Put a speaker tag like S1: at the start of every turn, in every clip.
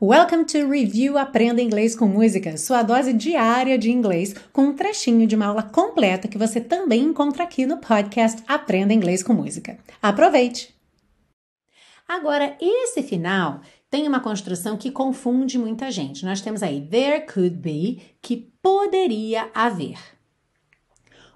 S1: Welcome to Review Aprenda Inglês com Música, sua dose diária de inglês, com um trechinho de uma aula completa que você também encontra aqui no podcast Aprenda Inglês com Música. Aproveite! Agora, esse final tem uma construção que confunde muita gente. Nós temos aí there could be, que poderia haver.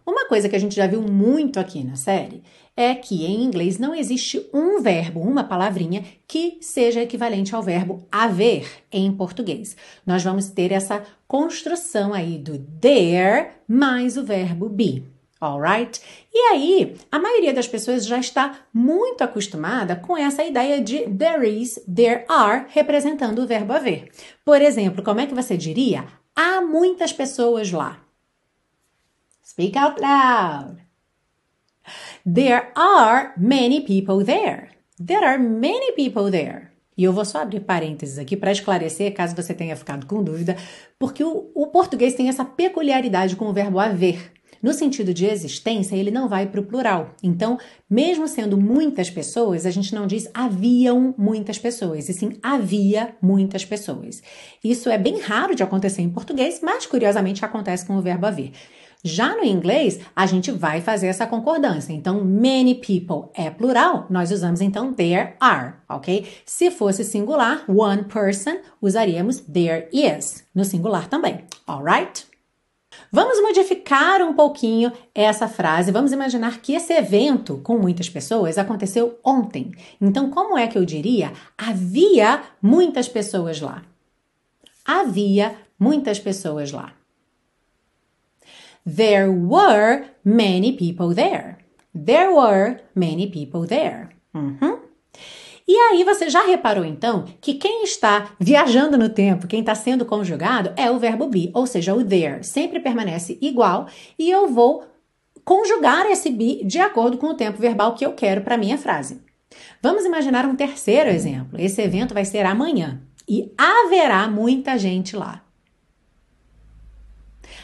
S1: Uma coisa que a gente já viu muito aqui na série é que em inglês não existe um verbo, uma palavrinha, que seja equivalente ao verbo haver em português. Nós vamos ter essa construção aí do there mais o verbo be. Alright? E aí, a maioria das pessoas já está muito acostumada com essa ideia de there is, there are, representando o verbo haver. Por exemplo, como é que você diria? Há muitas pessoas lá. Speak out loud. There are many people there. There are many people there. E eu vou só abrir parênteses aqui para esclarecer, caso você tenha ficado com dúvida, porque o, o, português tem essa peculiaridade com o verbo haver. No sentido de existência, ele não vai para o plural. Então, mesmo sendo muitas pessoas, a gente não diz haviam muitas pessoas, e sim havia muitas pessoas. Isso é bem raro de acontecer em português, mas curiosamente acontece com o verbo haver. Já no inglês, a gente vai fazer essa concordância. Então, many people é plural, nós usamos então there are, ok? Se fosse singular, one person, usaríamos there is, no singular também, alright? Vamos modificar um pouquinho essa frase. Vamos imaginar que esse evento com muitas pessoas aconteceu ontem. Então, como é que eu diria? Havia muitas pessoas lá. Havia muitas pessoas lá. There were many people there. There were many people there. Uhum. E aí você já reparou então que quem está viajando no tempo, quem está sendo conjugado é o verbo be, ou seja, o there sempre permanece igual e eu vou conjugar esse be de acordo com o tempo verbal que eu quero para minha frase. Vamos imaginar um terceiro exemplo. Esse evento vai ser amanhã e haverá muita gente lá.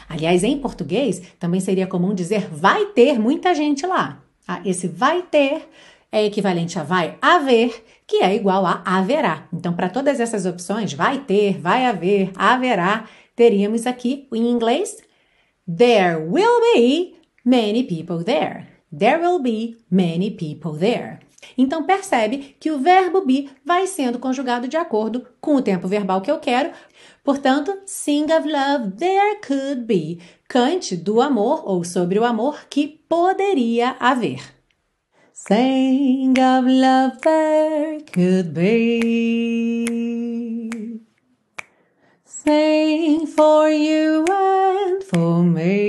S1: Aliás, em português, também seria comum dizer vai ter muita gente lá. Ah, esse vai ter é equivalente a vai haver, que é igual a haverá. Então, para todas essas opções, vai ter, vai haver, haverá, teríamos aqui em inglês There will be many people there. There will be many people there. Então percebe que o verbo be vai sendo conjugado de acordo com o tempo verbal que eu quero. Portanto, sing of love there could be. Cante do amor ou sobre o amor que poderia haver. Sing of love there could be. Sing for you and for me.